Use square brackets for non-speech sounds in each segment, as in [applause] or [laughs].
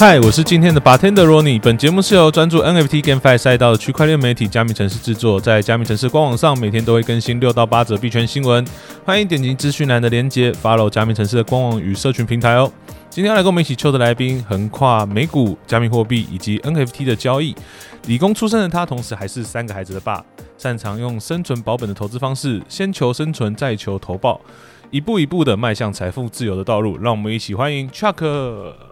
嗨，我是今天的 bartender Ronnie。本节目是由专注 NFT GameFi 赛道的区块链媒体加密城市制作，在加密城市官网上每天都会更新六到八则币圈新闻，欢迎点击资讯栏的链接，follow 加密城市的官网与社群平台哦。今天要来跟我们一起抽的来宾，横跨美股、加密货币以及 NFT 的交易。理工出身的他，同时还是三个孩子的爸，擅长用生存保本的投资方式，先求生存，再求投报，一步一步的迈向财富自由的道路。让我们一起欢迎 Chuck。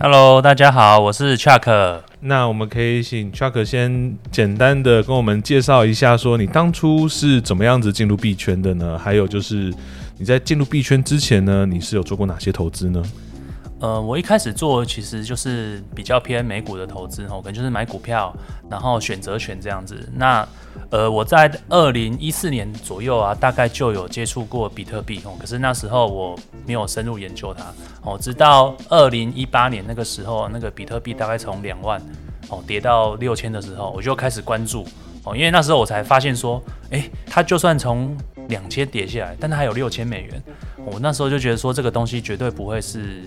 Hello，大家好，我是 Chuck。那我们可以请 Chuck 先简单的跟我们介绍一下，说你当初是怎么样子进入币圈的呢？还有就是你在进入币圈之前呢，你是有做过哪些投资呢？呃，我一开始做其实就是比较偏美股的投资哦，可能就是买股票，然后选择权这样子。那呃，我在二零一四年左右啊，大概就有接触过比特币哦，可是那时候我没有深入研究它哦，直到二零一八年那个时候，那个比特币大概从两万哦跌到六千的时候，我就开始关注哦，因为那时候我才发现说，诶，它就算从两千跌下来，但它还有六千美元，我那时候就觉得说这个东西绝对不会是。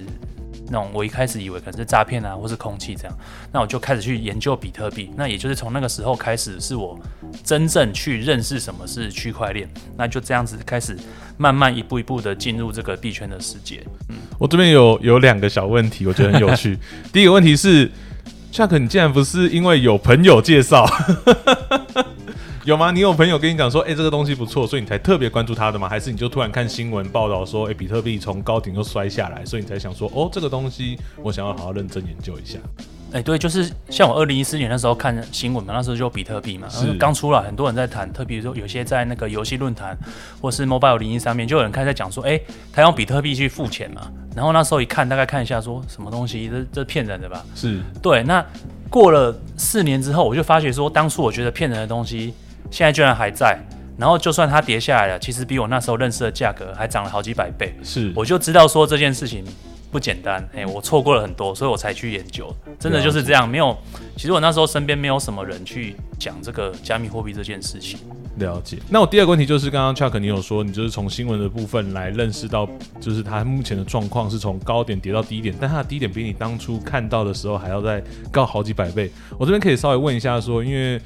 那种我一开始以为可能是诈骗啊，或是空气这样，那我就开始去研究比特币。那也就是从那个时候开始，是我真正去认识什么是区块链。那就这样子开始慢慢一步一步的进入这个币圈的世界。嗯，我这边有有两个小问题，我觉得很有趣。[laughs] 第一个问题是，Chuck，你竟然不是因为有朋友介绍？有吗？你有朋友跟你讲说，哎、这个东西不错，所以你才特别关注它的吗？还是你就突然看新闻报道说，哎、比特币从高顶又摔下来，所以你才想说，哦，这个东西我想要好好认真研究一下。哎、对，就是像我二零一四年那时候看新闻嘛，那时候就比特币嘛，是刚出来，很多人在谈，特别说有些在那个游戏论坛或是 Mobile 零一上面，就有人开始在讲说，哎、他用比特币去付钱嘛。然后那时候一看，大概看一下说什么东西，这这骗人的吧？是对，那过了四年之后，我就发觉说，当初我觉得骗人的东西，现在居然还在。然后就算它跌下来了，其实比我那时候认识的价格还涨了好几百倍。是，我就知道说这件事情不简单，哎，我错过了很多，所以我才去研究。真的就是这样，没有。其实我那时候身边没有什么人去讲这个加密货币这件事情。了解。那我第二个问题就是，刚刚 Chuck 你有说，你就是从新闻的部分来认识到，就是它目前的状况是从高点跌到低点，但它的低点比你当初看到的时候还要再高好几百倍。我这边可以稍微问一下说，因为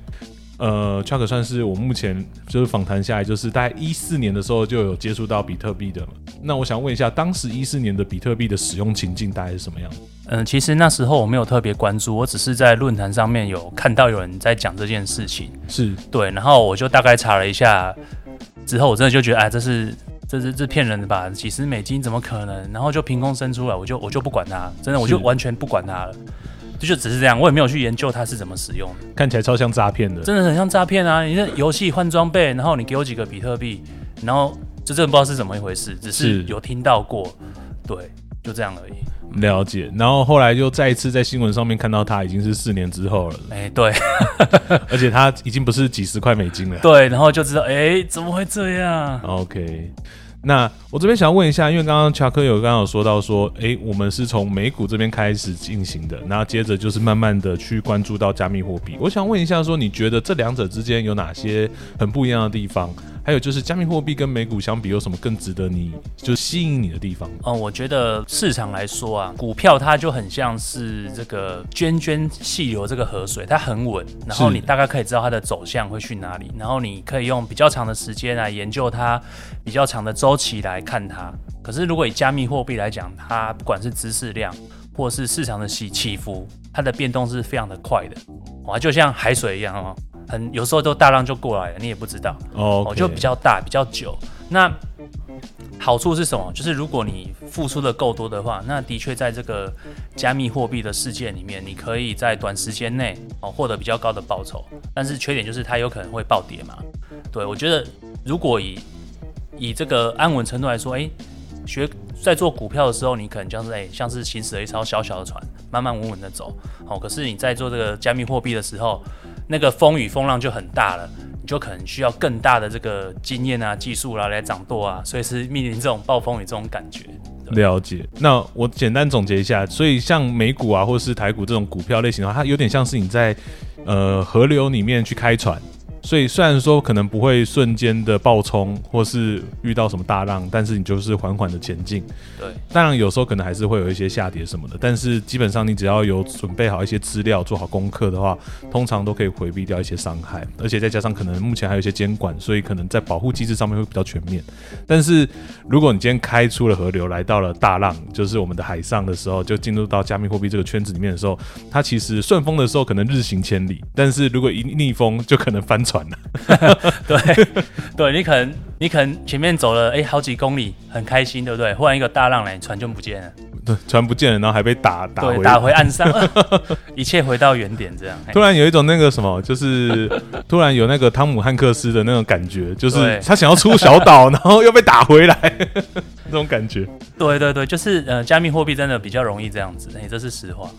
呃，Chuck 算是我目前就是访谈下来，就是大概一四年的时候就有接触到比特币的嘛。那我想问一下，当时一四年的比特币的使用情境大概是什么样？嗯，其实那时候我没有特别关注，我只是在论坛上面有看到有人在讲这件事情。是对，然后我就大概查了一下，之后我真的就觉得，哎，这是这是这骗人的吧？几十美金怎么可能？然后就凭空生出来，我就我就不管它，真的我就完全不管它了，就就只是这样，我也没有去研究它是怎么使用的，看起来超像诈骗的。真的很像诈骗啊！你这游戏换装备，然后你给我几个比特币，然后就真的不知道是怎么一回事，只是是有听到过，对，就这样而已。了解，然后后来又再一次在新闻上面看到他，已经是四年之后了，哎，对而且他已经不是几十块美金了。对，然后就知道，哎，怎么会这样？OK，那我这边想要问一下，因为刚刚乔科有刚刚有说到说，诶，我们是从美股这边开始进行的，然后接着就是慢慢的去关注到加密货币。我想问一下，说你觉得这两者之间有哪些很不一样的地方？还有就是加密货币跟美股相比，有什么更值得你就是吸引你的地方？嗯，我觉得市场来说啊，股票它就很像是这个涓涓细流这个河水，它很稳，然后你大概可以知道它的走向会去哪里，然后你可以用比较长的时间来研究它，比较长的周期来看它。可是如果以加密货币来讲，它不管是知识量或是市场的起起伏，它的变动是非常的快的，哇，就像海水一样哦，很有时候都大浪就过来了，你也不知道。哦哦，就比较大、比较久。那好处是什么？就是如果你付出的够多的话，那的确在这个加密货币的世界里面，你可以在短时间内哦获得比较高的报酬。但是缺点就是它有可能会暴跌嘛。对我觉得，如果以以这个安稳程度来说，诶，学在做股票的时候，你可能像是诶，像是行驶了一艘小小的船，慢慢稳稳的走。哦，可是你在做这个加密货币的时候，那个风雨风浪就很大了。你就可能需要更大的这个经验啊、技术啦、来掌舵啊，所以是面临这种暴风雨这种感觉。了解。那我简单总结一下，所以像美股啊，或是台股这种股票类型的话，它有点像是你在呃河流里面去开船。所以虽然说可能不会瞬间的爆冲，或是遇到什么大浪，但是你就是缓缓的前进。对，当然有时候可能还是会有一些下跌什么的，但是基本上你只要有准备好一些资料，做好功课的话，通常都可以回避掉一些伤害。而且再加上可能目前还有一些监管，所以可能在保护机制上面会比较全面。但是如果你今天开出了河流，来到了大浪，就是我们的海上的时候，就进入到加密货币这个圈子里面的时候，它其实顺风的时候可能日行千里，但是如果一逆风就可能翻船。[laughs] 对，[laughs] 对你可能你可能前面走了哎好几公里很开心，对不对？忽然一个大浪来，船就不见了，[laughs] 对，船不见了，然后还被打打回打回岸上，一切回到原点，这样。突然有一种那个什么，就是突然有那个汤姆汉克斯的那种感觉，就是他想要出小岛，然后又被打回来，那种感觉。对对对，就是呃，加密货币真的比较容易这样子，哎，这是实话。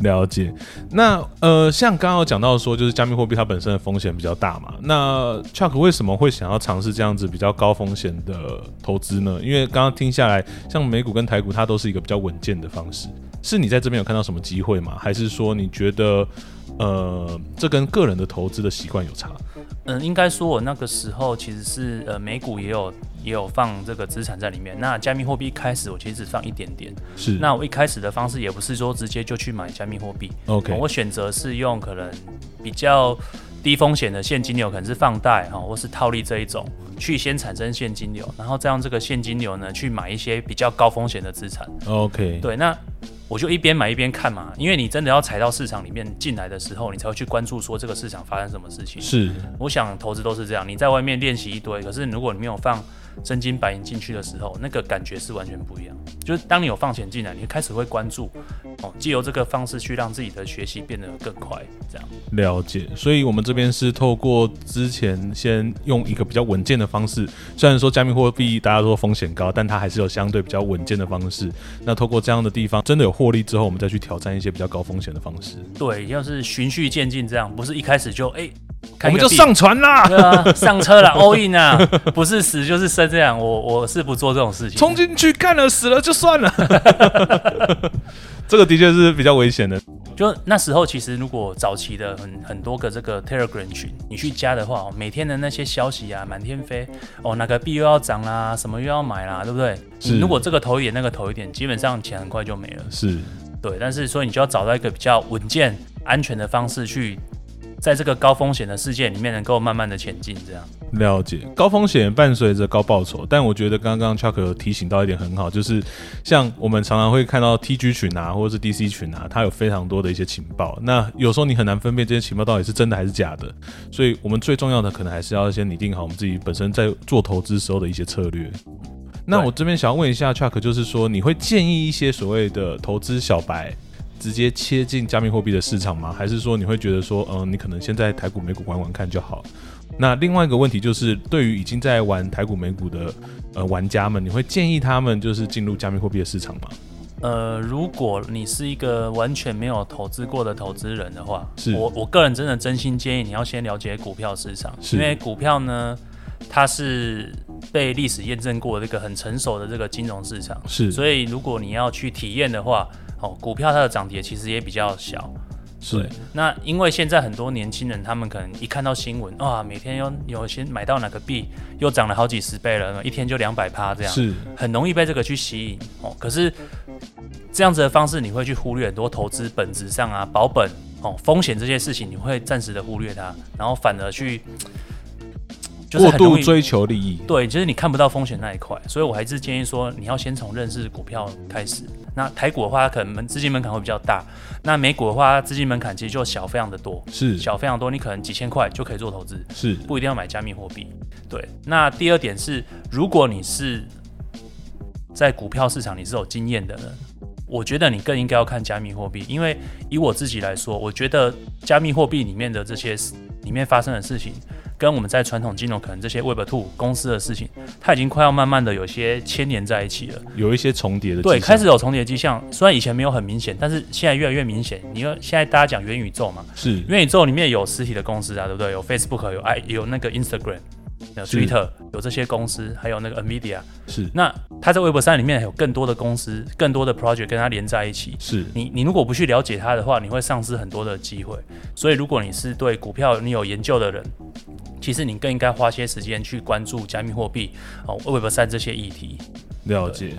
了解，那呃，像刚刚有讲到说，就是加密货币它本身的风险比较大嘛。那 Chuck 为什么会想要尝试这样子比较高风险的投资呢？因为刚刚听下来，像美股跟台股，它都是一个比较稳健的方式。是你在这边有看到什么机会吗？还是说你觉得呃，这跟个人的投资的习惯有差？嗯，应该说我那个时候其实是呃，美股也有。也有放这个资产在里面。那加密货币开始我其实只放一点点。是。那我一开始的方式也不是说直接就去买加密货币。OK。我选择是用可能比较低风险的现金流，可能是放贷哈，或是套利这一种，去先产生现金流，然后再用这个现金流呢去买一些比较高风险的资产。OK。对，那我就一边买一边看嘛，因为你真的要踩到市场里面进来的时候，你才会去关注说这个市场发生什么事情。是。我想投资都是这样，你在外面练习一堆，可是如果你没有放。真金白银进去的时候，那个感觉是完全不一样。就是当你有放钱进来，你开始会关注哦，借由这个方式去让自己的学习变得更快，这样。了解。所以，我们这边是透过之前先用一个比较稳健的方式，虽然说加密货币大家说风险高，但它还是有相对比较稳健的方式。那透过这样的地方，真的有获利之后，我们再去挑战一些比较高风险的方式。对，要是循序渐进，这样不是一开始就哎。我们就上船啦，对啊，上车了，all in 啊，不是死就是生，这样我我是不做这种事情。冲进去干了，死了就算了，[laughs] 这个的确是比较危险的。就那时候，其实如果早期的很很多个这个 Telegram 群，你去加的话，每天的那些消息啊，满天飞，哦，哪个币又要涨啦，什么又要买啦，对不对？是。如果这个投一点，那个投一点，基本上钱很快就没了。是。对，但是所以你就要找到一个比较稳健、安全的方式去。在这个高风险的世界里面，能够慢慢的前进，这样了解高风险伴随着高报酬，但我觉得刚刚 Chuck 有提醒到一点很好，就是像我们常常会看到 TG 群啊，或者是 DC 群啊，它有非常多的一些情报，那有时候你很难分辨这些情报到底是真的还是假的，所以我们最重要的可能还是要先拟定好我们自己本身在做投资时候的一些策略。那我这边想要问一下 Chuck，就是说你会建议一些所谓的投资小白？直接切进加密货币的市场吗？还是说你会觉得说，嗯，你可能先在台股、美股玩玩看就好？那另外一个问题就是，对于已经在玩台股、美股的呃玩家们，你会建议他们就是进入加密货币的市场吗？呃，如果你是一个完全没有投资过的投资人的话，是我我个人真的真心建议你要先了解股票市场，因为股票呢，它是被历史验证过这个很成熟的这个金融市场，是，所以如果你要去体验的话。哦，股票它的涨跌其实也比较小，是。那因为现在很多年轻人，他们可能一看到新闻，啊，每天有有些买到哪个币又涨了好几十倍了，一天就两百趴这样，是，很容易被这个去吸引。哦，可是这样子的方式，你会去忽略很多投资本质上啊，保本哦，风险这些事情，你会暂时的忽略它，然后反而去。过度追求利益，对，就是你看不到风险那一块，所以我还是建议说，你要先从认识股票开始。那台股的话，可能门资金门槛会比较大；那美股的话，资金门槛其实就小非常的多，是小非常多，你可能几千块就可以做投资，是不一定要买加密货币。对，那第二点是，如果你是在股票市场你是有经验的人，我觉得你更应该要看加密货币，因为以我自己来说，我觉得加密货币里面的这些里面发生的事情。跟我们在传统金融可能这些 Web Two 公司的事情，它已经快要慢慢的有些牵连在一起了，有一些重叠的。对，开始有重叠迹象。虽然以前没有很明显，但是现在越来越明显。你说现在大家讲元宇宙嘛，是元宇宙里面有实体的公司啊，对不对？有 Facebook，有 i 有那个 Instagram，有 Twitter 有这些公司，还有那个 Nvidia。是那它在 Web 三里面有更多的公司、更多的 project 跟它连在一起。是你你如果不去了解它的话，你会丧失很多的机会。所以如果你是对股票你有研究的人，其实你更应该花些时间去关注加密货币哦 Web 三这些议题。了解，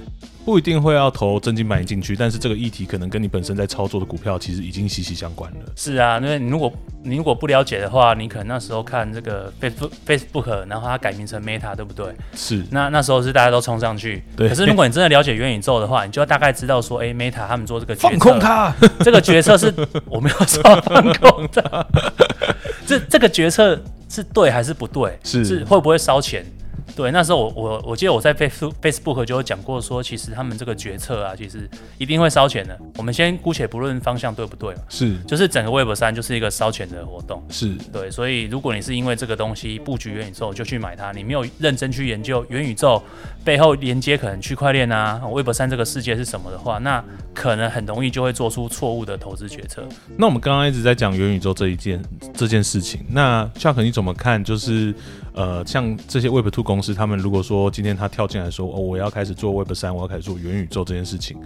不一定会要投真金白银进去，但是这个议题可能跟你本身在操作的股票其实已经息息相关了。是啊，因为你如果你如果不了解的话，你可能那时候看这个 Facebook Facebook，然后它改名成 Meta，对不对？是那那时候是大家都冲上去。对可是如果你真的了解元宇宙的话，你就要大概知道说，哎、m e t a 他们做这个决策放空，它，这个决策是我没有说放空的，[laughs] 这这个决策是对还是不对？是是会不会烧钱？对，那时候我我我记得我在 Facebook Facebook 就有讲过说，其实他们这个决策啊，其实一定会烧钱的。我们先姑且不论方向对不对嘛，是就是整个 Web 三就是一个烧钱的活动。是对，所以如果你是因为这个东西布局元宇宙就去买它，你没有认真去研究元宇宙背后连接可能区块链啊、Web 三这个世界是什么的话，那可能很容易就会做出错误的投资决策。那我们刚刚一直在讲元宇宙这一件这件事情，那 Chuck 你怎么看？就是呃，像这些 Web Two 公司，他们如果说今天他跳进来说，哦，我要开始做 Web 三，我要开始做元宇宙这件事情，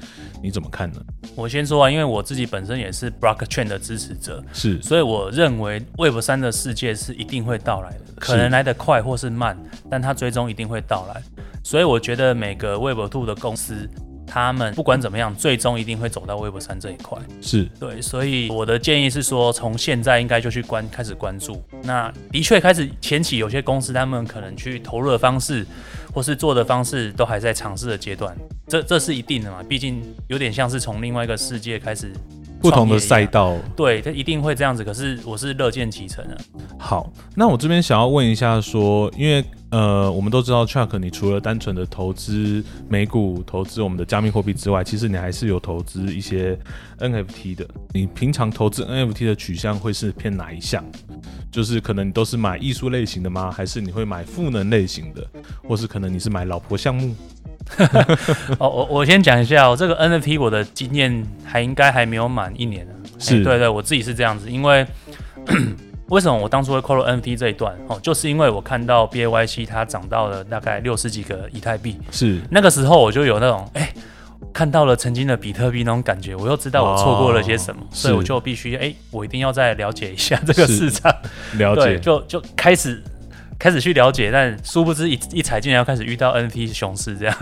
你怎么看呢？我先说啊，因为我自己本身也是 Blockchain 的支持者，是所以我认为 Web 三的世界是一定会到来的，可能来得快或是慢，但它最终一定会到来。所以我觉得每个 Web Two 的公司，他们不管怎么样，最终一定会走到 Web 三这一块。是对，所以我的建议是说，从现在应该就去关开始关注。那的确开始前期有些公司他们可能去投入的方式，或是做的方式都还在尝试的阶段，这这是一定的嘛？毕竟有点像是从另外一个世界开始不同的。赛道。对，它一定会这样子。可是我是乐见其成的。好，那我这边想要问一下说，因为呃，我们都知道 Chuck，你除了单纯的投资美股、投资我们的加密货币之外，其实你还是有投资一些 NFT 的。你平常投资 NFT 的取向会是偏哪一项？就是可能你都是买艺术类型的吗？还是你会买赋能类型的？或是可能你是买老婆项目？[laughs] 哦，我我先讲一下、哦，这个 NFT 我的经验还应该还没有满一年呢。是哎对对，我自己是这样子，因为为什么我当初会扣入 NFT 这一段哦，就是因为我看到 BAYC 它涨到了大概六十几个以太币，是那个时候我就有那种哎。看到了曾经的比特币那种感觉，我又知道我错过了些什么，哦所以我就必须哎、我一定要再了解一下这个市场。了解，就就开始开始去了解，但殊不知一一踩进来要开始遇到 NFT 熊市这样。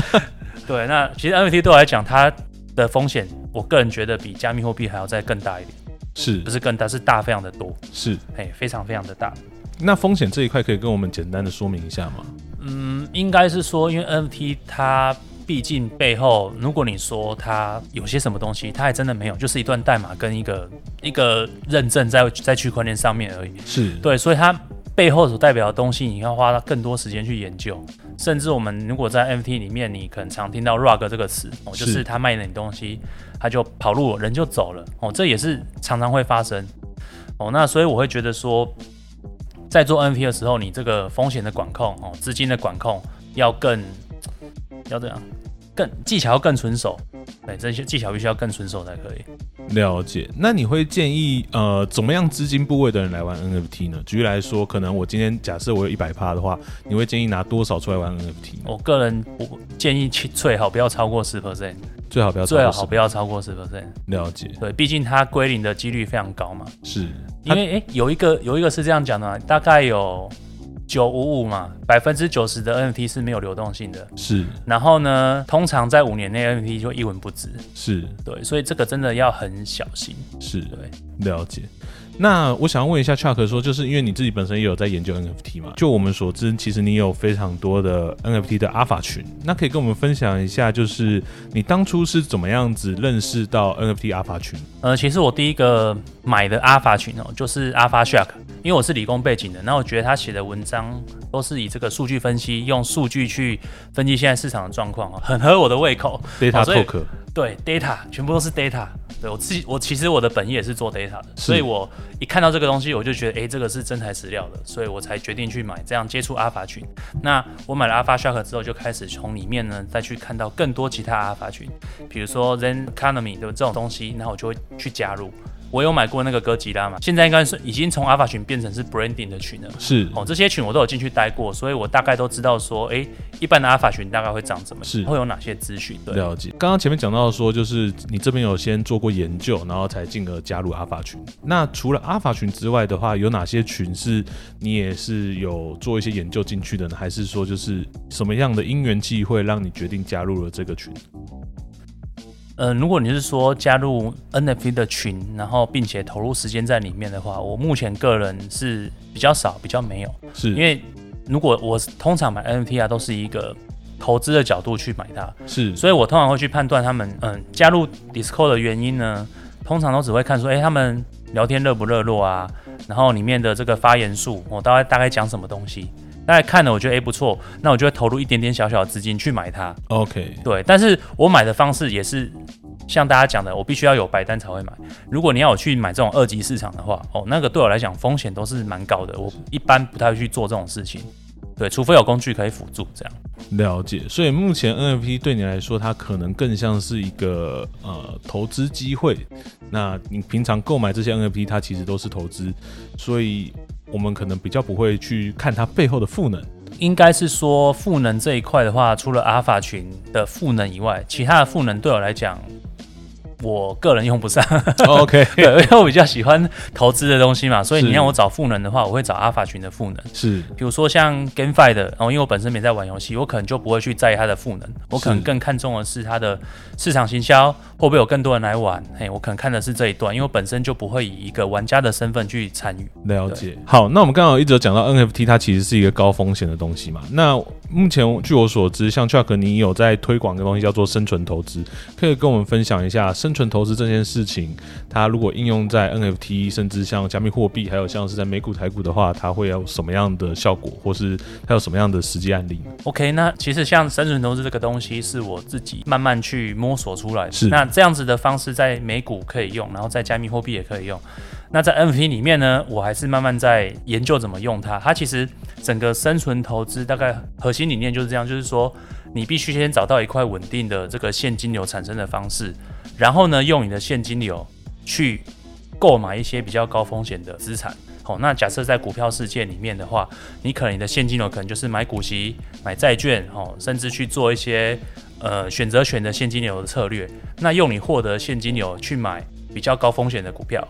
[laughs] 对，那其实 NFT 对我来讲，它的风险，我个人觉得比加密货币还要再更大一点，是不是更大，是大非常的多，是。哎，非常非常的大。那风险这一块可以跟我们简单的说明一下吗？嗯，应该是说，因为 NFT 它毕竟背后，如果你说它有些什么东西，它还真的没有，就是一段代码跟一个一个认证在在区块链上面而已。是对，所以它背后所代表的东西，你要花更多时间去研究。甚至我们如果在 NFT 里面，你可能常听到 rug 这个词，哦，就是是他卖了你东西，他就跑路了，人就走了，哦，这也是常常会发生。哦，那所以我会觉得说，在做 NFT 的时候，你这个风险的管控，哦，资金的管控要更要这样，更技巧要更纯熟。对，这些技巧必须要更纯熟才可以。了解，那你会建议呃怎么样资金部位的人来玩 NFT 呢？举例来说，可能我今天假设我有一百趴的话，你会建议拿多少出来玩 NFT 呢？我个人我建议去最好不要超过十 percent，最好不要超过10最好不要超过十 percent。了解，对，毕竟它归零的几率非常高嘛。是因为诶、有一个有一个是这样讲的嘛，大概有九五五嘛，百分之九十的 NFT 是没有流动性的。是然后呢，通常在五年内 NFT 就一文不值。是对，所以这个真的要很小心。是，对，了解。那我想要问一下 Chuck 说，就是因为你自己本身也有在研究 NFT 嘛？就我们所知，其实你有非常多的 NFT 的阿法群，那可以跟我们分享一下，就是你当初是怎么样子认识到 NFT 阿法群？呃，其实我第一个买的阿法群哦，就是 Alpha Shark，因为我是理工背景的，那我觉得他写的文章都是以这个数据分析，用数据去分析现在市场的状况哦，[laughs] 很合我的胃口。Data Talk 对，data 全部都是 data。对我自己，我其实我的本意也是做 data 的，所以我一看到这个东西，我就觉得，诶，这个是真材实料的，所以我才决定去买，这样接触阿法群。那我买了阿法 Shark 之后，就开始从里面呢再去看到更多其他阿法群，比如说 Zen Economy 的这种东西，然后我就会去加入。我有买过那个哥吉拉嘛，现在应该是已经从 Alpha 群变成是 Branding 的群了。是哦，这些群我都有进去待过，所以我大概都知道说，哎，一般的 Alpha 群大概会长怎么，是会有哪些资讯。对，了解。刚刚前面讲到说，就是你这边有先做过研究，然后才进而加入阿法群。那除了阿法群之外的话，有哪些群是你也是有做一些研究进去的呢？还是说就是什么样的因缘际会让你决定加入了这个群？呃，如果你是说加入 NFT 的群，然后并且投入时间在里面的话，我目前个人是比较少，比较没有。是。因为如果我通常买 NFT 啊，都是一个投资的角度去买它，是。所以我通常会去判断他们嗯加入 Discord 的原因呢，通常都只会看说，哎、他们聊天热不热络啊，然后里面的这个发言数，我大概大概讲什么东西，大家看了我觉得哎、诶不错，那我就会投入一点点小小的资金去买它。OK，对，但是我买的方式也是像大家讲的，我必须要有白单才会买。如果你要我去买这种二级市场的话，哦，那个对我来讲风险都是蛮高的，我一般不太会去做这种事情。对，除非有工具可以辅助这样。了解。所以目前 NFT 对你来说，它可能更像是一个呃投资机会。那你平常购买这些 NFT，它其实都是投资，所以我们可能比较不会去看它背后的赋能。应该是说赋能这一块的话，除了阿尔法群的赋能以外，其他的赋能对我来讲，我个人用不上。OK，[laughs] 对，因为我比较喜欢投资的东西嘛，所以你让我找赋能的话，我会找阿尔法群的赋能。是比如说像 GameFi 的，然、后因为我本身没在玩游戏，我可能就不会去在意它的赋能，我可能更看重的是它的市场行销，会不会有更多人来玩？嘿，我可能看的是这一段，因为我本身就不会以一个玩家的身份去参与。了解。好，那我们刚好一直有讲到 NFT，它其实是一个高风险的东西嘛。那目前据我所知，像 Chuck 你有在推广一个东西叫做生存投资，可以跟我们分享一下生存投资这件事情，它如果应用在 NFT，甚至像加密货币，还有像是在美股、台股的话，它会有什么样的效果，或是它有什么样的实际案例？OK，那其实像生存投资这个东西是我自己慢慢去摸索出来的。是那这样子的方式在美股可以用，然后在加密货币也可以用。那在 NFT 里面呢，我还是慢慢在研究怎么用它。它其实整个生存投资大概核心理念就是这样，就是说你必须先找到一块稳定的这个现金流产生的方式，然后呢，用你的现金流去购买一些比较高风险的资产。好，那假设在股票世界里面的话，你可能你的现金流可能就是买股息、买债券，哦，甚至去做一些呃选择权的现金流的策略。那用你获得现金流去买比较高风险的股票，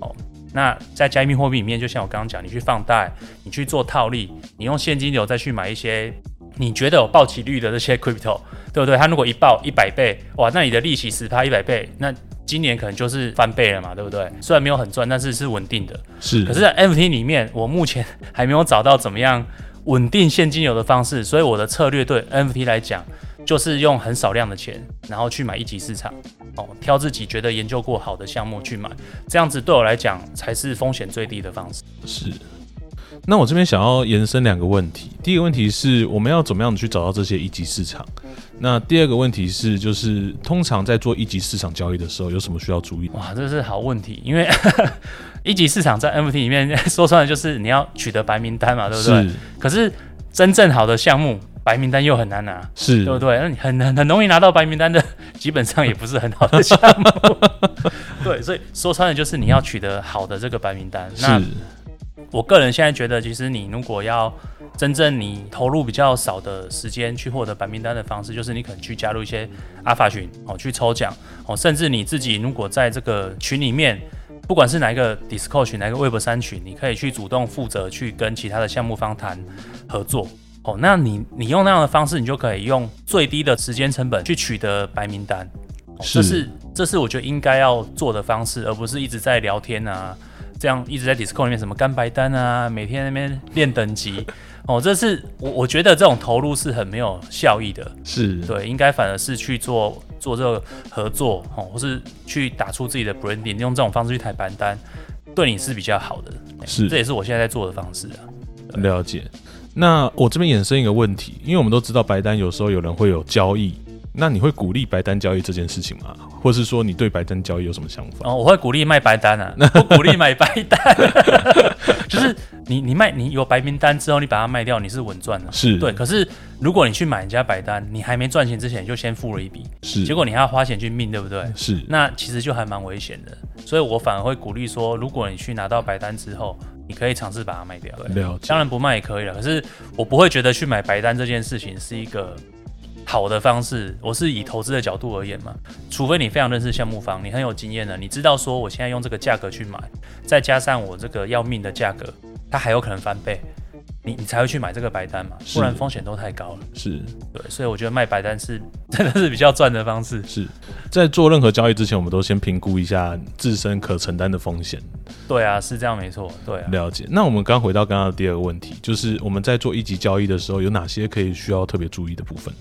哦，那在加密货币里面，就像我刚刚讲，你去放贷，你去做套利，你用现金流再去买一些你觉得有暴起率的这些 crypto，[laughs] 对不对？它如果一爆一百倍，哇，那你的利息十趴一百倍，那今年可能就是翻倍了嘛，对不对？虽然没有很赚，但是是稳定的。是，可是，在 NFT 里面，我目前还没有找到怎么样稳定现金流的方式，所以我的策略对 NFT 来讲，就是用很少量的钱，然后去买一级市场，哦，挑自己觉得研究过好的项目去买，这样子对我来讲才是风险最低的方式。是。那我这边想要延伸两个问题，第一个问题是我们要怎么样去找到这些一级市场？那第二个问题是，就是通常在做一级市场交易的时候，有什么需要注意的？哇，这是好问题，因为 [laughs] 一级市场在 NFT 里面 [laughs] 说穿了就是你要取得白名单嘛，对不对？是可是真正好的项目，白名单又很难拿。是，对不对？那你很很很容易拿到白名单的，[laughs] 基本上也不是很好的项目。[laughs] 对，所以说穿了就是你要取得好的这个白名单。那我个人现在觉得，其实你如果要真正你投入比较少的时间去获得白名单的方式，就是你可能去加入一些阿法群哦，去抽奖哦，甚至你自己如果在这个群里面。不管是哪一个 Discord 群，哪一个 Web 三群，你可以去主动负责去跟其他的项目方谈合作。哦，那你你用那样的方式，你就可以用最低的时间成本去取得白名单。哦、是这是这是我觉得应该要做的方式，而不是一直在聊天啊，这样一直在 Discord 里面什么干白单啊，每天那边练等级。哦，这是我我觉得这种投入是很没有效益的。是，对，应该反而是去做做这个合作，哦，或是去打出自己的 branding，用这种方式去抬白单，对你是比较好的。哎是这也是我现在在做的方式啊。了解。那我这边衍生一个问题，因为我们都知道白单有时候有人会有交易，那你会鼓励白单交易这件事情吗？或是说你对白单交易有什么想法？哦，我会鼓励卖白单啊，[laughs] 不鼓励买白单。[laughs] 就是你你卖你有白名单之后，你把它卖掉，你是稳赚的。是对，可是如果你去买人家白单，你还没赚钱之前就先付了一笔，是，结果你还要花钱去命，对不对？是那其实就还蛮危险的。所以我反而会鼓励说，如果你去拿到白单之后，你可以尝试把它卖掉。对了解当然不卖也可以了，可是我不会觉得去买白单这件事情是一个好的方式。我是以投资的角度而言嘛，除非你非常认识项目方，你很有经验的，你知道说我现在用这个价格去买，再加上我这个要命的价格，它还有可能翻倍，你你才会去买这个白单嘛，不然风险都太高了。是对，所以我觉得卖白单是真的是比较赚的方式。是，在做任何交易之前，我们都先评估一下自身可承担的风险。对啊，是这样没错。对啊。了解。那我们刚回到刚刚的第二个问题，就是我们在做一级交易的时候，有哪些可以需要特别注意的部分？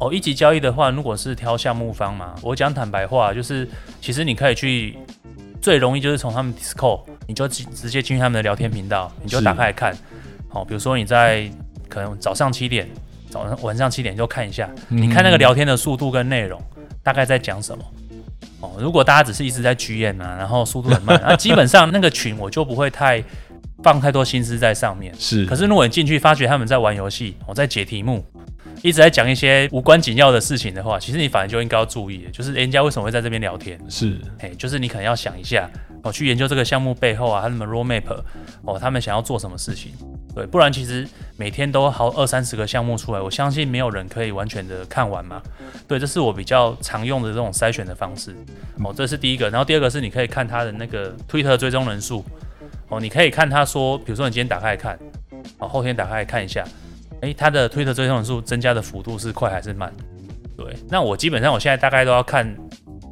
哦，一级交易的话，如果是挑项目方嘛，我讲坦白话，就是其实你可以去最容易就是从他们 Discord，你就直直接进去他们的聊天频道，你就打开来看。好、比如说你在可能早上七点、早上晚上七点就看一下，你看那个聊天的速度跟内容，大概在讲什么。哦，如果大家只是一直在剧院啊，然后速度很慢，那 [laughs] 基本上那个群我就不会太放太多心思在上面。是，可是如果你进去发觉他们在玩游戏，我、在解题目，一直在讲一些无关紧要的事情的话，其实你反而就应该要注意，就是人家为什么会在这边聊天？是哎，就是你可能要想一下，哦，去研究这个项目背后啊，他们 roadmap，哦，他们想要做什么事情？对，不然其实每天都好二三十个项目出来，我相信没有人可以完全的看完嘛。对，这是我比较常用的这种筛选的方式。哦，这是第一个，然后第二个是你可以看他的那个 Twitter 追踪人数。哦，你可以看他说，比如说你今天打开来看，哦，后天打开来看一下，诶，他的 Twitter 追踪人数增加的幅度是快还是慢？对，那我基本上我现在大概都要看，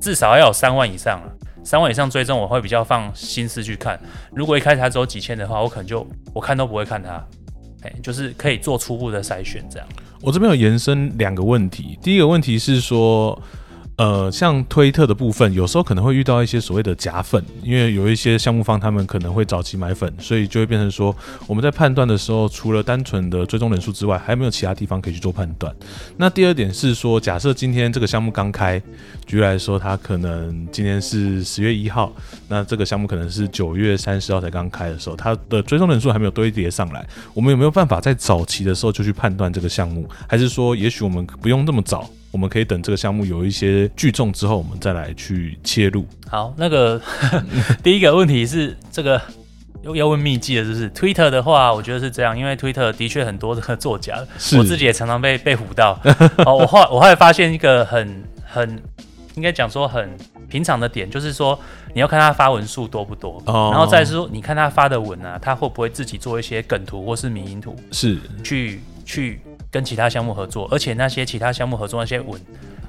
至少要有三万以上了。三万以上追踪，我会比较放心思去看。如果一开始它只有几千的话，我可能就我看都不会看它。哎，就是可以做初步的筛选，这样。我这边有延伸两个问题，第一个问题是说。呃，像推特的部分，有时候可能会遇到一些所谓的假粉，因为有一些项目方他们可能会早期买粉，所以就会变成说，我们在判断的时候，除了单纯的追踪人数之外，还有没有其他地方可以去做判断。那第二点是说，假设今天这个项目刚开，举例来说，它可能今天是十月一号，那这个项目可能是九月三十号才刚开的时候，它的追踪人数还没有堆叠上来，我们有没有办法在早期的时候就去判断这个项目，还是说，也许我们不用那么早？我们可以等这个项目有一些聚众之后，我们再来去切入。好，那个 [laughs] 第一个问题是这个又要问秘籍了，是不是？Twitter 的话，我觉得是这样，因为 Twitter 的确很多的作假，我自己也常常被被唬到。[laughs] 哦，我后我后来发现一个很很应该讲说很平常的点，就是说你要看他发文数多不多，哦然后再是说你看他发的文啊，他会不会自己做一些梗图或是迷因图，是去去跟其他项目合作，而且那些其他项目合作那些稳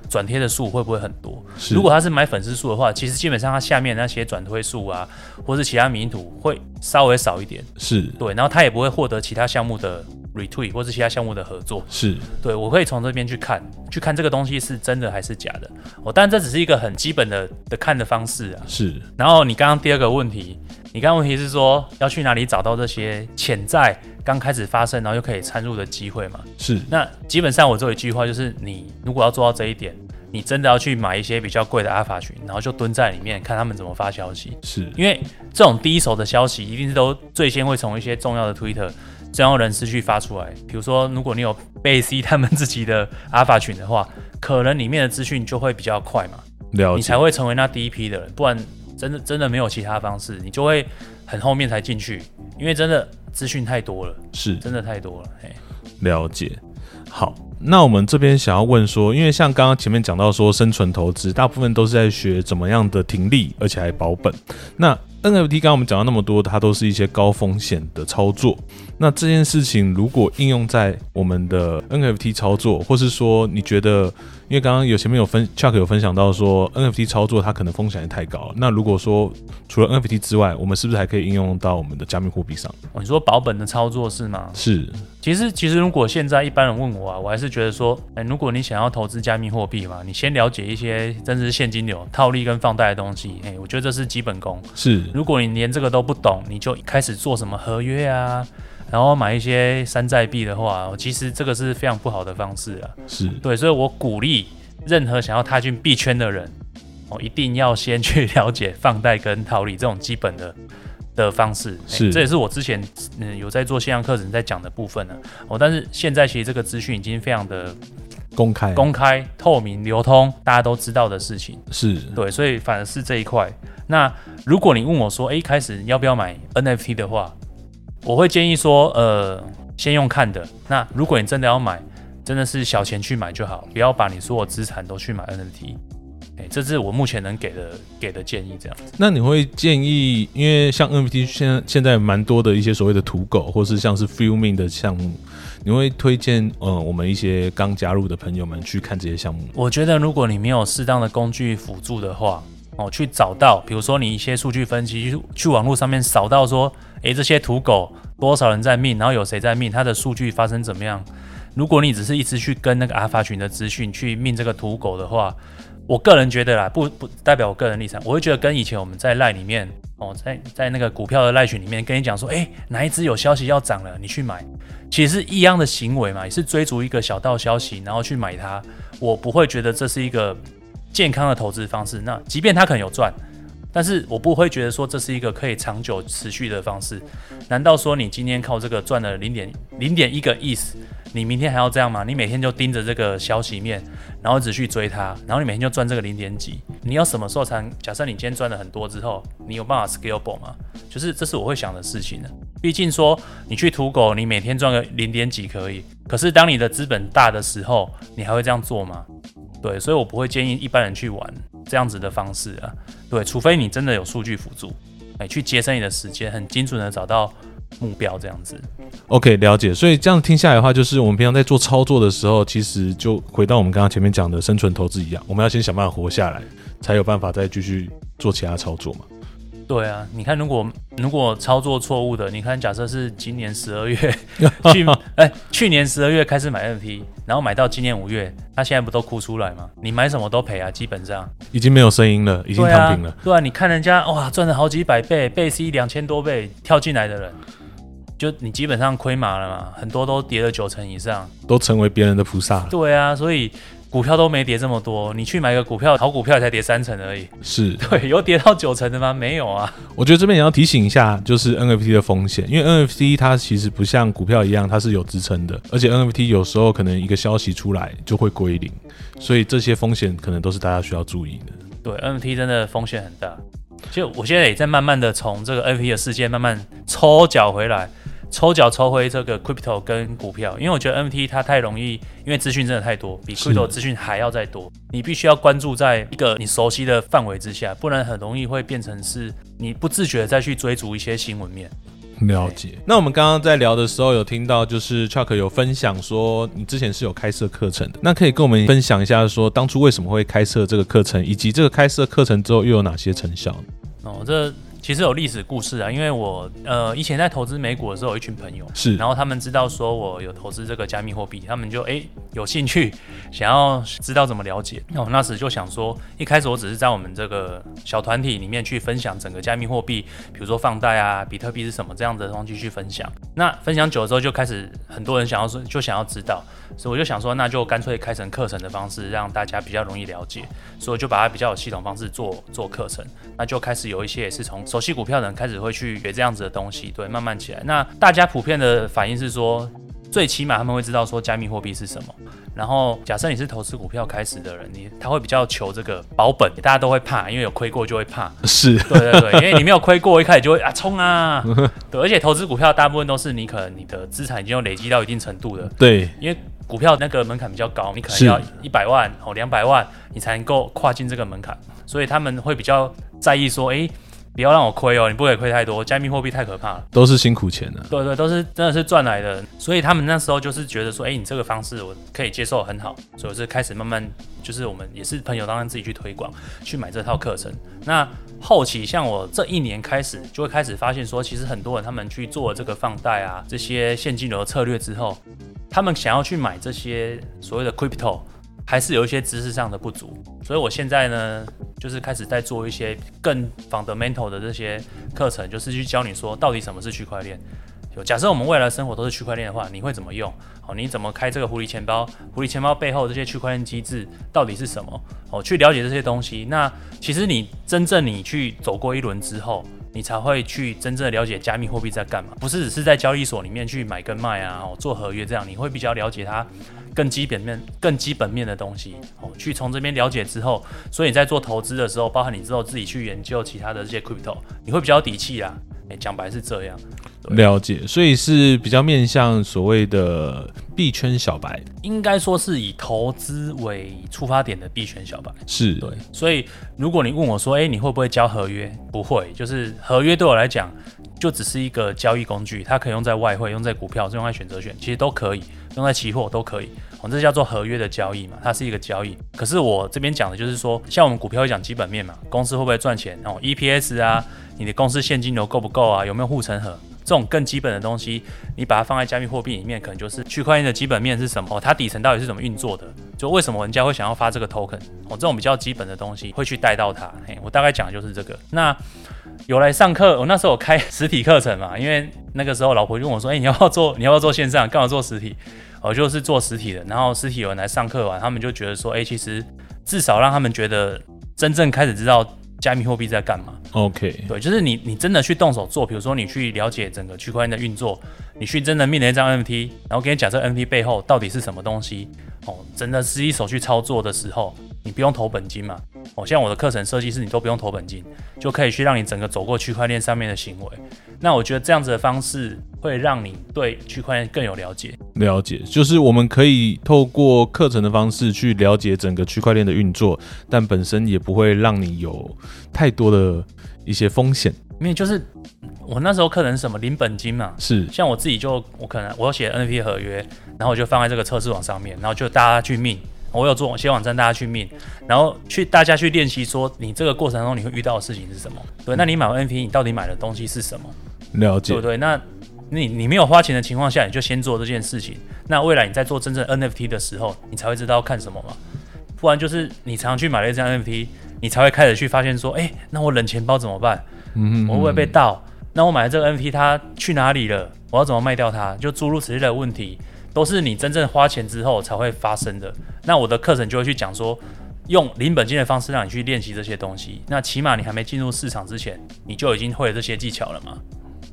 转贴的数会不会很多？是如果他是买粉丝数的话，其实基本上他下面那些转推数啊，或是其他迷因图会稍微少一点，是对，然后他也不会获得其他项目的 retweet 或是其他项目的合作。是对，我可以从这边去看，去看这个东西是真的还是假的。哦，当然这只是一个很基本的的看的方式啊。是然后你刚刚第二个问题，你刚刚问题是说要去哪里找到这些潜在刚开始发生，然后又可以参入的机会嘛？是。那基本上我只有一句话，就是你如果要做到这一点，你真的要去买一些比较贵的阿法群，然后就蹲在里面看他们怎么发消息，是。因为这种第一手的消息一定是都最先会从一些重要的 Twitter 重要人士去发出来。比如说，如果你有贝 C 他们自己的阿法群的话，可能里面的资讯就会比较快嘛，你才会成为那第一批的人，不然真的真的没有其他方式，你就会很后面才进去，因为真的资讯太多了，是真的太多了，嘿。了解。好，那我们这边想要问说，因为像刚刚前面讲到说，生存投资大部分都是在学怎么样的停利，而且还保本。那 NFT 刚刚我们讲到那么多，它都是一些高风险的操作。那这件事情如果应用在我们的 NFT 操作，或是说你觉得，因为刚刚有前面有分 Chuck 有分享到说 NFT 操作它可能风险也太高了。那如果说除了 NFT 之外，我们是不是还可以应用到我们的加密货币上？哦你说保本的操作是吗？是其实，其实如果现在一般人问我啊，我还是觉得说，哎、如果你想要投资加密货币嘛，你先了解一些真的是现金流、套利跟放贷的东西，哎、我觉得这是基本功。是如果你连这个都不懂，你就开始做什么合约啊，然后买一些山寨币的话，其实这个是非常不好的方式啊。是对，所以我鼓励任何想要踏进币圈的人，哦，一定要先去了解放贷跟套利这种基本的的方式。是这也是我之前嗯有在做线上课程在讲的部分呢。哦，但是现在其实这个资讯已经非常的公开公开、透明、流通，大家都知道的事情。是对，所以反而是这一块。那如果你问我说，诶，开始要不要买 NFT 的话，我会建议说，呃，先用看的。那如果你真的要买，真的是小钱去买就好，不要把你所有资产都去买 NFT。哎，这是我目前能给的给的建议。这样，那你会建议，因为像 NFT 现在现在蛮多的一些所谓的土狗，或是像是 Filming 的项目，你会推荐呃我们一些刚加入的朋友们去看这些项目？我觉得如果你没有适当的工具辅助的话，哦，去找到，比如说你一些数据分析，去去网络上面扫到说，诶，这些土狗多少人在命，然后有谁在命，它的数据发生怎么样？如果你只是一直去跟那个阿法群的资讯去命这个土狗的话，我个人觉得啦，不不代表我个人立场，我会觉得跟以前我们在赖里面哦，在在那个股票的赖群里面跟你讲说，诶，哪一只有消息要涨了，你去买，其实是一样的行为嘛，也是追逐一个小道消息，然后去买它，我不会觉得这是一个。健康的投资方式，那即便他可能有赚，但是我不会觉得说这是一个可以长久持续的方式。难道说你今天靠这个赚了零点零点一个意思，你明天还要这样吗？你每天就盯着这个消息面，然后只去追它，然后你每天就赚这个零点几，你要什么时候才？假设你今天赚了很多之后，你有办法 scalable 吗？就是这是我会想的事情呢。毕竟说你去土狗，你每天赚个零点几可以，可是当你的资本大的时候，你还会这样做吗？对，所以我不会建议一般人去玩这样子的方式啊。对，除非你真的有数据辅助，哎，去节省你的时间，很精准的找到目标这样子。OK，了解。所以这样听下来的话，就是我们平常在做操作的时候，其实就回到我们刚刚前面讲的生存投资一样，我们要先想办法活下来，才有办法再继续做其他操作嘛。对啊，你看，如果如果操作错误的，你看，假设是今年十二月 [laughs] 去，哎，去年十二月开始买 NFT，然后买到今年五月，他现在不都哭出来吗？你买什么都赔啊，基本上已经没有声音了，已经躺平了。对啊，你看人家哇，赚了好几百倍，倍 C 两千多倍跳进来的人，就你基本上亏麻了嘛，很多都跌了九成以上，都成为别人的菩萨。对啊，所以。股票都没跌这么多，你去买个股票，好股票才跌三成而已。是 [laughs] 对，有跌到九成的吗？没有啊。我觉得这边也要提醒一下，就是 NFT 的风险，因为 NFT 它其实不像股票一样，它是有支撑的，而且 NFT 有时候可能一个消息出来就会归零，所以这些风险可能都是大家需要注意的。对，NFT 真的风险很大。就我现在也在慢慢的从这个 NFT 的世界慢慢抽脚回来。抽脚抽回这个 crypto 跟股票，因为我觉得 NFT 它太容易，因为资讯真的太多，比 crypto 资讯还要再多，你必须要关注在一个你熟悉的范围之下，不然很容易会变成是你不自觉再去追逐一些新闻面。了解。那我们刚刚在聊的时候有听到，就是 Chuck 有分享说你之前是有开设课程的，那可以跟我们分享一下，说当初为什么会开设这个课程，以及这个开设课程之后又有哪些成效？哦，这。其实有历史故事啊，因为我呃以前在投资美股的时候，有一群朋友是，然后他们知道说我有投资这个加密货币，他们就哎有兴趣想要知道怎么了解。那我那时就想说，一开始我只是在我们这个小团体里面去分享整个加密货币，比如说放贷啊、比特币是什么这样的东西去分享。那分享久了之后，就开始很多人想要说，就想要知道，所以我就想说，那就干脆开成课程的方式，让大家比较容易了解。所以就把它比较有系统方式做做课程，那就开始有一些也是从。熟悉股票的人开始会去学这样子的东西，对，慢慢起来。那大家普遍的反应是说，最起码他们会知道说加密货币是什么。然后假设你是投资股票开始的人，你他会比较求这个保本，大家都会怕，因为有亏过就会怕。[laughs] 是对对对，因为你没有亏过，一开始就会啊冲啊。[laughs] 对，而且投资股票大部分都是你可能你的资产已经有累积到一定程度的。对，因为股票那个门槛比较高，你可能要一百万哦两百万，你才能够跨进这个门槛，所以他们会比较在意说，哎。不要让我亏哦！你不可以亏太多，加密货币太可怕了，都是辛苦钱的。对对，都是真的是赚来的，所以他们那时候就是觉得说，哎，你这个方式我可以接受，很好，所以我是开始慢慢就是我们也是朋友，当然自己去推广，去买这套课程。那后期像我这一年开始，就会开始发现说，其实很多人他们去做这个放贷啊，这些现金流策略之后，他们想要去买这些所谓的 crypto。还是有一些知识上的不足，所以我现在呢，就是开始在做一些更 fundamental 的这些课程，就是去教你说到底什么是区块链，就假设我们未来生活都是区块链的话，你会怎么用？哦，你怎么开这个狐狸钱包？狐狸钱包背后这些区块链机制到底是什么？哦，去了解这些东西。那其实你真正你去走过一轮之后，你才会去真正了解加密货币在干嘛，不是只是在交易所里面去买跟卖啊，哦，做合约这样，你会比较了解它更基本面、更基本面的东西。哦，去从这边了解之后，所以你在做投资的时候，包含你之后自己去研究其他的这些 crypto，你会比较有底气啦。哎，讲白是这样。了解，所以是比较面向所谓的币圈小白，应该说是以投资为出发点的币圈小白。是对，所以如果你问我说，哎，你会不会交合约？不会，就是合约对我来讲，就只是一个交易工具，它可以用在外汇、用在股票、用在选择权，其实都可以，用在期货都可以。我们这叫做合约的交易嘛，它是一个交易。可是我这边讲的就是说，像我们股票会讲基本面嘛，公司会不会赚钱？哦，EPS 啊，你的公司现金流够不够啊？有没有护城河？这种更基本的东西，你把它放在加密货币里面，可能就是区块链的基本面是什么？它底层到底是怎么运作的？就为什么人家会想要发这个 token？哦，这种比较基本的东西会去带到它。嘿，我大概讲的就是这个。那有来上课，我那时候开实体课程嘛，因为那个时候老婆就问我说：“哎，你要不要做？你要不要做线上？干嘛做实体？”我就是做实体的。然后实体有人来上课完，他们就觉得说：“哎，其实至少让他们觉得真正开始知道。”加密货币在干嘛？OK，对，就是你，你真的去动手做，比如说你去了解整个区块链的运作，你去真的面临一张 NFT，然后给你假设 NFT 背后到底是什么东西，哦，真的实一手去操作的时候，你不用投本金嘛？哦，像我的课程设计师，你都不用投本金，就可以去让你整个走过区块链上面的行为。那我觉得这样子的方式会让你对区块链更有了解。了解，就是我们可以透过课程的方式去了解整个区块链的运作，但本身也不会让你有太多的一些风险。因为就是我那时候课程是什么零本金嘛，是像我自己就我可能我要写 NFT 合约，然后我就放在这个测试网上面，然后就大家去命。我有做写网站，大家去命，然后去大家去练习说你这个过程中你会遇到的事情是什么？对，那你买完 NFT，你到底买的东西是什么？了解，对不对？那你你没有花钱的情况下，你就先做这件事情。那未来你在做真正 NFT 的时候，你才会知道看什么嘛。不然就是你常常去买了一张 NFT，你才会开始去发现说，哎，那我冷钱包怎么办？嗯我会不会被盗？那我买的这个 NFT 它去哪里了？我要怎么卖掉它？就诸如此类的问题，都是你真正花钱之后才会发生的。那我的课程就会去讲说，用零本金的方式让你去练习这些东西。那起码你还没进入市场之前，你就已经会了这些技巧了嘛？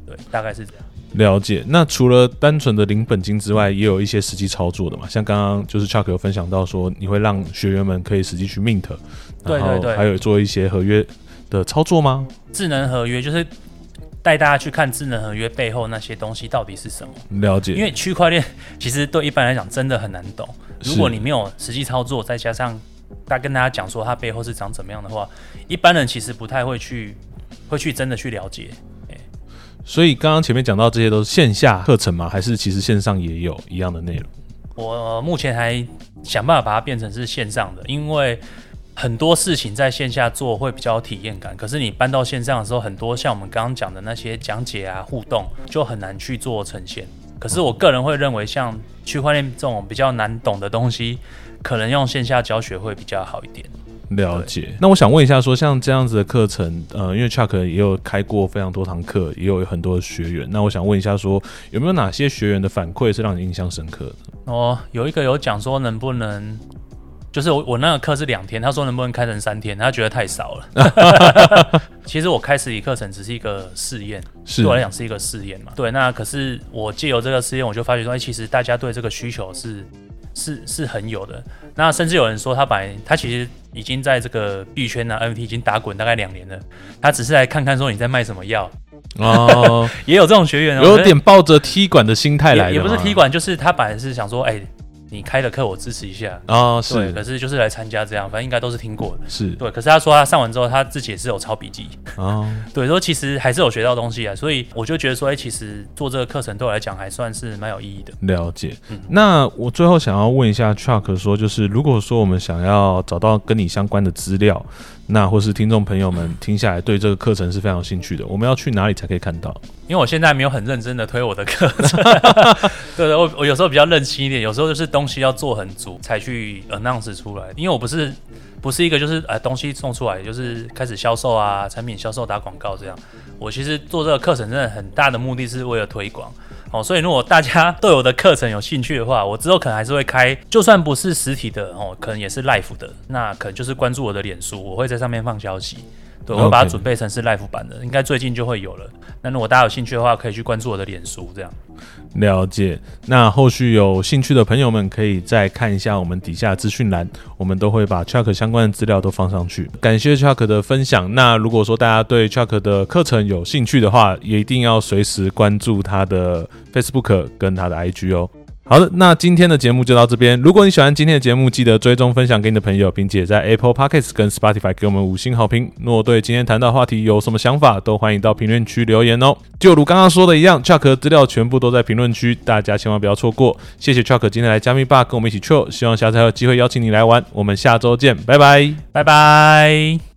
对，大概是这样。了解。那除了单纯的零本金之外，也有一些实际操作的嘛？像刚刚就是 Chuck 有分享到说，你会让学员们可以实际去 mint，对对对，还有做一些合约的操作吗？智能合约就是带大家去看智能合约背后那些东西到底是什么。了解。因为区块链其实对一般来讲真的很难懂，如果你没有实际操作，再加上大跟大家讲说它背后是长怎么样的话，一般人其实不太会去会去真的去了解。所以刚刚前面讲到这些都是线下课程吗？还是其实线上也有一样的内容？我目前还想办法把它变成是线上的，因为很多事情在线下做会比较有体验感，可是你搬到线上的时候，很多像我们刚刚讲的那些讲解啊、互动就很难去做呈现。可是我个人会认为，像区块链这种比较难懂的东西，可能用线下教学会比较好一点。了解，那我想问一下，说像这样子的课程，呃，因为 Chuck 也有开过非常多堂课，也有很多学员。那我想问一下，说有没有哪些学员的反馈是让你印象深刻的？哦，有一个有讲说能不能，就是我我那个课是两天，他说能不能开成三天，他觉得太少了。[laughs] 其实我开实体课程只是一个试验，对我来讲是一个试验嘛。对，那可是我借由这个试验，我就发觉说，哎，其实大家对这个需求是。是是很有的，那甚至有人说他把他其实已经在这个币圈啊 NFT 已经打滚大概两年了，他只是来看看说你在卖什么药哦，[laughs] 也有这种学员，有点抱着踢馆的心态来的，也不是踢馆，就是他本来是想说，哎。你开的课我支持一下啊，是，可是就是来参加这样，反正应该都是听过的，是对。可是他说他上完之后，他自己也是有抄笔记啊，[laughs] 对，说其实还是有学到东西啊，所以我就觉得说，哎，其实做这个课程对我来讲还算是蛮有意义的。了解。那我最后想要问一下 Chuck，说就是如果说我们想要找到跟你相关的资料。那或是听众朋友们听下来对这个课程是非常有兴趣的，我们要去哪里才可以看到？因为我现在没有很认真的推我的课程，对对，我我有时候比较任性一点，有时候就是东西要做很足才去 announce 出来，因为我不是不是一个就是呃东西送出来就是开始销售啊，产品销售打广告这样。我其实做这个课程真的很大的目的是为了推广。哦，所以如果大家 [laughs] 对我的课程有兴趣的话，我之后可能还是会开，就算不是实体的哦，可能也是 l i f e 的，那可能就是关注我的脸书，我会在上面放消息。对，我会把它准备成是 live 版的，应该最近就会有了。那如果大家有兴趣的话，可以去关注我的脸书，这样。了解。那后续有兴趣的朋友们，可以再看一下我们底下资讯栏，我们都会把 Chuck 相关的资料都放上去。感谢 Chuck 的分享。那如果说大家对 Chuck 的课程有兴趣的话，也一定要随时关注他的 Facebook 跟他的 IG 哦。好的，那今天的节目就到这边。如果你喜欢今天的节目，记得追踪分享给你的朋友，并且在 Apple Podcasts 跟 Spotify 给我们五星好评。若对今天谈到话题有什么想法，都欢迎到评论区留言哦。就如刚刚说的一样，Chuck 的资料全部都在评论区，大家千万不要错过。谢谢 Chuck 今天来加密吧跟我们一起 chill，希望下次还有机会邀请你来玩。我们下周见，拜拜，拜拜。